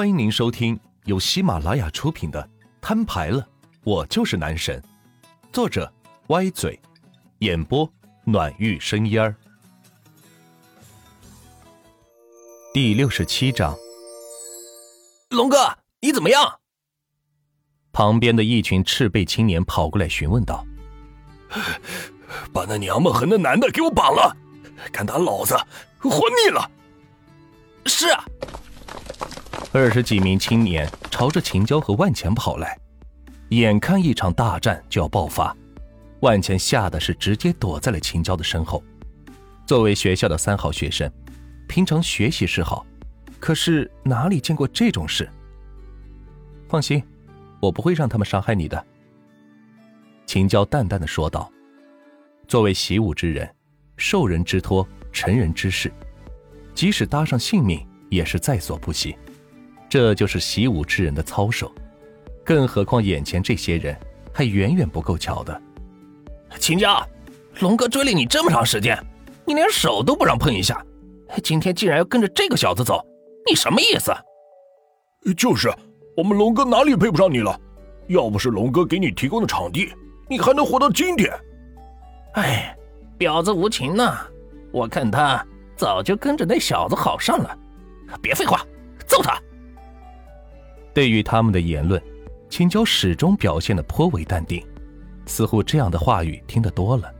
欢迎您收听由喜马拉雅出品的《摊牌了，我就是男神》，作者歪嘴，演播暖玉生烟儿。第六十七章，龙哥，你怎么样？旁边的一群赤背青年跑过来询问道：“把那娘们和那男的给我绑了，敢打老子，活腻了。”是。二十几名青年朝着秦娇和万钱跑来，眼看一场大战就要爆发，万钱吓得是直接躲在了秦娇的身后。作为学校的三好学生，平常学习是好，可是哪里见过这种事？放心，我不会让他们伤害你的。”秦娇淡淡的说道。作为习武之人，受人之托，成人之事，即使搭上性命，也是在所不惜。这就是习武之人的操守，更何况眼前这些人还远远不够瞧的。秦家，龙哥追了你这么长时间，你连手都不让碰一下，今天竟然要跟着这个小子走，你什么意思？就是，我们龙哥哪里配不上你了？要不是龙哥给你提供的场地，你还能活到今天？哎，婊子无情呐！我看他早就跟着那小子好上了。别废话，揍他！对于他们的言论，秦娇始终表现的颇为淡定，似乎这样的话语听得多了。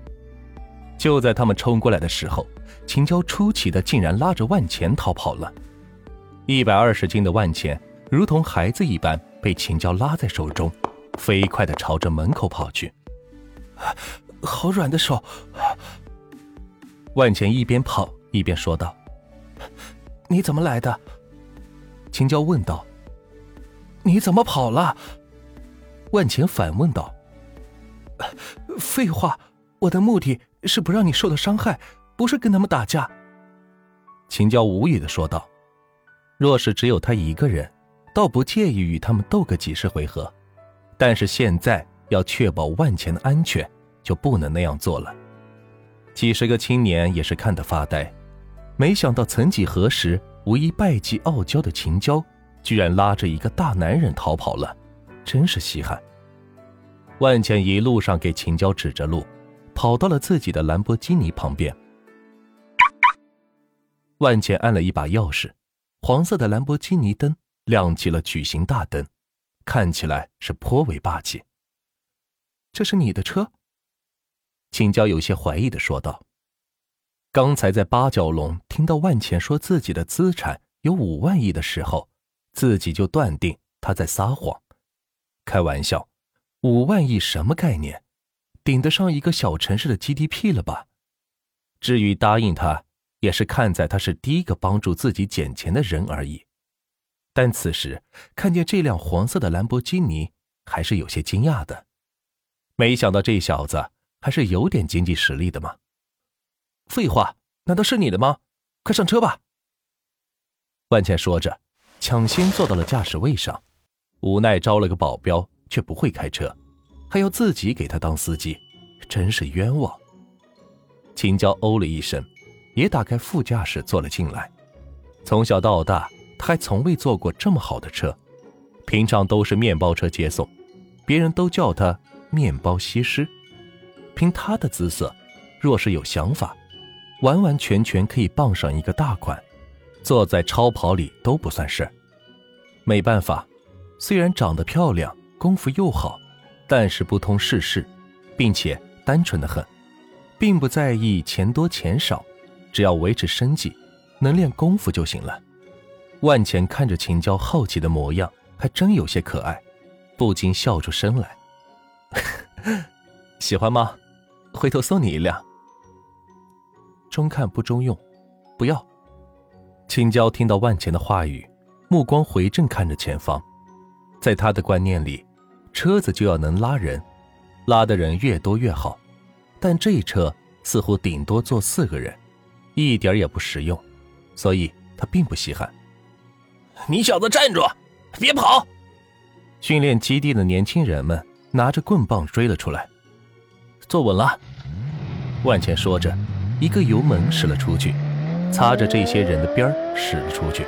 就在他们冲过来的时候，秦娇出奇的竟然拉着万钱逃跑了。一百二十斤的万钱如同孩子一般被秦娇拉在手中，飞快的朝着门口跑去。好软的手！万钱一边跑一边说道：“你怎么来的？”秦娇问道。你怎么跑了？万钱反问道。废话，我的目的是不让你受到伤害，不是跟他们打架。秦娇无语的说道。若是只有他一个人，倒不介意与他们斗个几十回合，但是现在要确保万钱的安全，就不能那样做了。几十个青年也是看得发呆，没想到曾几何时，无一败绩傲娇的秦娇。居然拉着一个大男人逃跑了，真是稀罕。万茜一路上给秦娇指着路，跑到了自己的兰博基尼旁边。万茜按了一把钥匙，黄色的兰博基尼灯亮起了矩形大灯，看起来是颇为霸气。这是你的车？秦娇有些怀疑的说道。刚才在八角笼听到万茜说自己的资产有五万亿的时候。自己就断定他在撒谎，开玩笑，五万亿什么概念，顶得上一个小城市的 GDP 了吧？至于答应他，也是看在他是第一个帮助自己捡钱的人而已。但此时看见这辆黄色的兰博基尼，还是有些惊讶的。没想到这小子还是有点经济实力的嘛。废话，难道是你的吗？快上车吧。万茜说着。抢先坐到了驾驶位上，无奈招了个保镖，却不会开车，还要自己给他当司机，真是冤枉。秦娇哦了一声，也打开副驾驶坐了进来。从小到大，他还从未坐过这么好的车，平常都是面包车接送，别人都叫他“面包西施”。凭他的姿色，若是有想法，完完全全可以傍上一个大款。坐在超跑里都不算事儿，没办法，虽然长得漂亮，功夫又好，但是不通世事，并且单纯的很，并不在意钱多钱少，只要维持生计，能练功夫就行了。万钱看着秦娇好奇的模样，还真有些可爱，不禁笑出声来。喜欢吗？回头送你一辆。中看不中用，不要。青椒听到万钱的话语，目光回正看着前方。在他的观念里，车子就要能拉人，拉的人越多越好。但这车似乎顶多坐四个人，一点也不实用，所以他并不稀罕。你小子站住，别跑！训练基地的年轻人们拿着棍棒追了出来。坐稳了，万钱说着，一个油门驶了出去。擦着这些人的边儿驶了出去，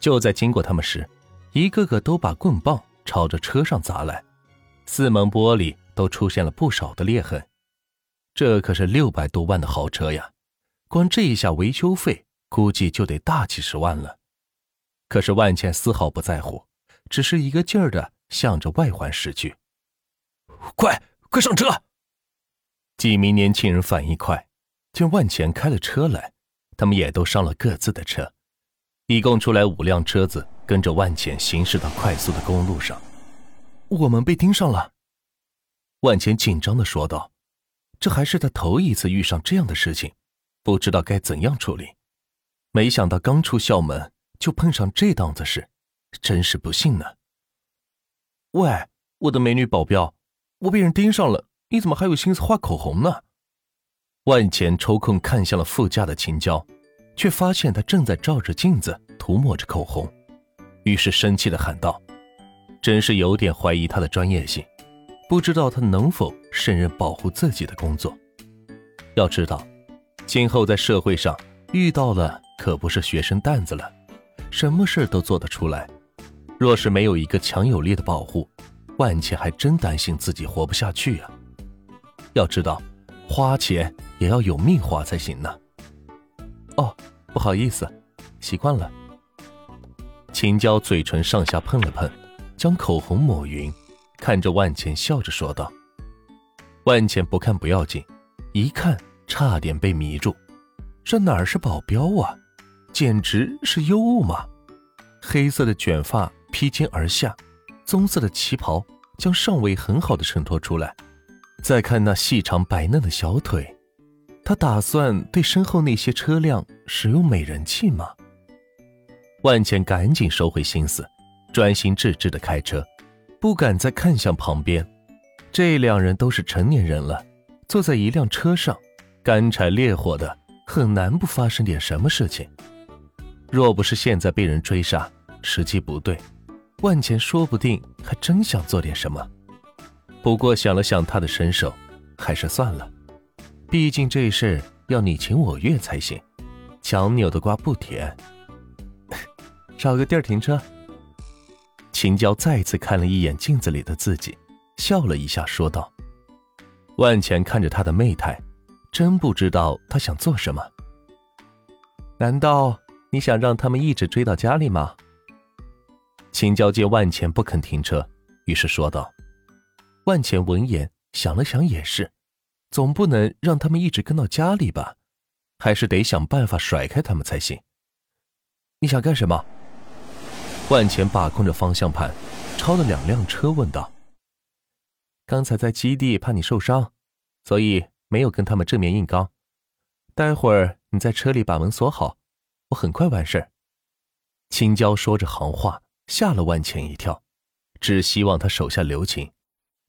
就在经过他们时，一个个都把棍棒朝着车上砸来，四门玻璃都出现了不少的裂痕。这可是六百多万的豪车呀，光这一下维修费估计就得大几十万了。可是万茜丝毫不在乎，只是一个劲儿的向着外环驶去。快快上车！几名年轻人反应快，见万钱开了车来，他们也都上了各自的车，一共出来五辆车子，跟着万钱行驶到快速的公路上。我们被盯上了，万钱紧张的说道：“这还是他头一次遇上这样的事情，不知道该怎样处理。没想到刚出校门就碰上这档子事，真是不幸呢。”喂，我的美女保镖，我被人盯上了。你怎么还有心思画口红呢？万钱抽空看向了副驾的秦娇，却发现她正在照着镜子涂抹着口红，于是生气的喊道：“真是有点怀疑她的专业性，不知道她能否胜任保护自己的工作。要知道，今后在社会上遇到了可不是学生担子了，什么事都做得出来。若是没有一个强有力的保护，万茜还真担心自己活不下去啊。”要知道，花钱也要有命花才行呢。哦，不好意思，习惯了。秦娇嘴唇上下碰了碰，将口红抹匀，看着万茜笑着说道：“万茜不看不要紧，一看差点被迷住。这哪儿是保镖啊，简直是尤物嘛！黑色的卷发披肩而下，棕色的旗袍将上围很好的衬托出来。”再看那细长白嫩的小腿，他打算对身后那些车辆使用美人计吗？万茜赶紧收回心思，专心致志的开车，不敢再看向旁边。这两人都是成年人了，坐在一辆车上，干柴烈火的，很难不发生点什么事情。若不是现在被人追杀，时机不对，万茜说不定还真想做点什么。不过想了想他的身手，还是算了。毕竟这事要你情我愿才行，强扭的瓜不甜。找个地儿停车。秦娇再次看了一眼镜子里的自己，笑了一下，说道：“万钱看着他的媚态，真不知道他想做什么。难道你想让他们一直追到家里吗？”秦娇见万钱不肯停车，于是说道。万钱闻言想了想，也是，总不能让他们一直跟到家里吧，还是得想办法甩开他们才行。你想干什么？万钱把控着方向盘，超了两辆车，问道：“刚才在基地怕你受伤，所以没有跟他们正面硬刚。待会儿你在车里把门锁好，我很快完事儿。”青椒说着行话，吓了万钱一跳，只希望他手下留情。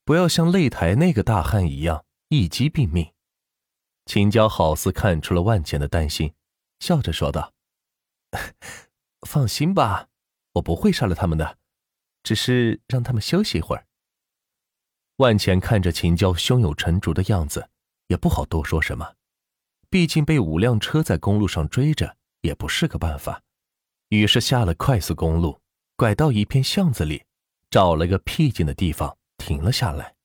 不要像擂台那个大汉一样一击毙命。秦娇好似看出了万钱的担心，笑着说道：“ 放心吧，我不会杀了他们的，只是让他们休息一会儿。”万钱看着秦娇胸有成竹的样子，也不好多说什么。毕竟被五辆车在公路上追着也不是个办法，于是下了快速公路，拐到一片巷子里，找了个僻静的地方。停了下来。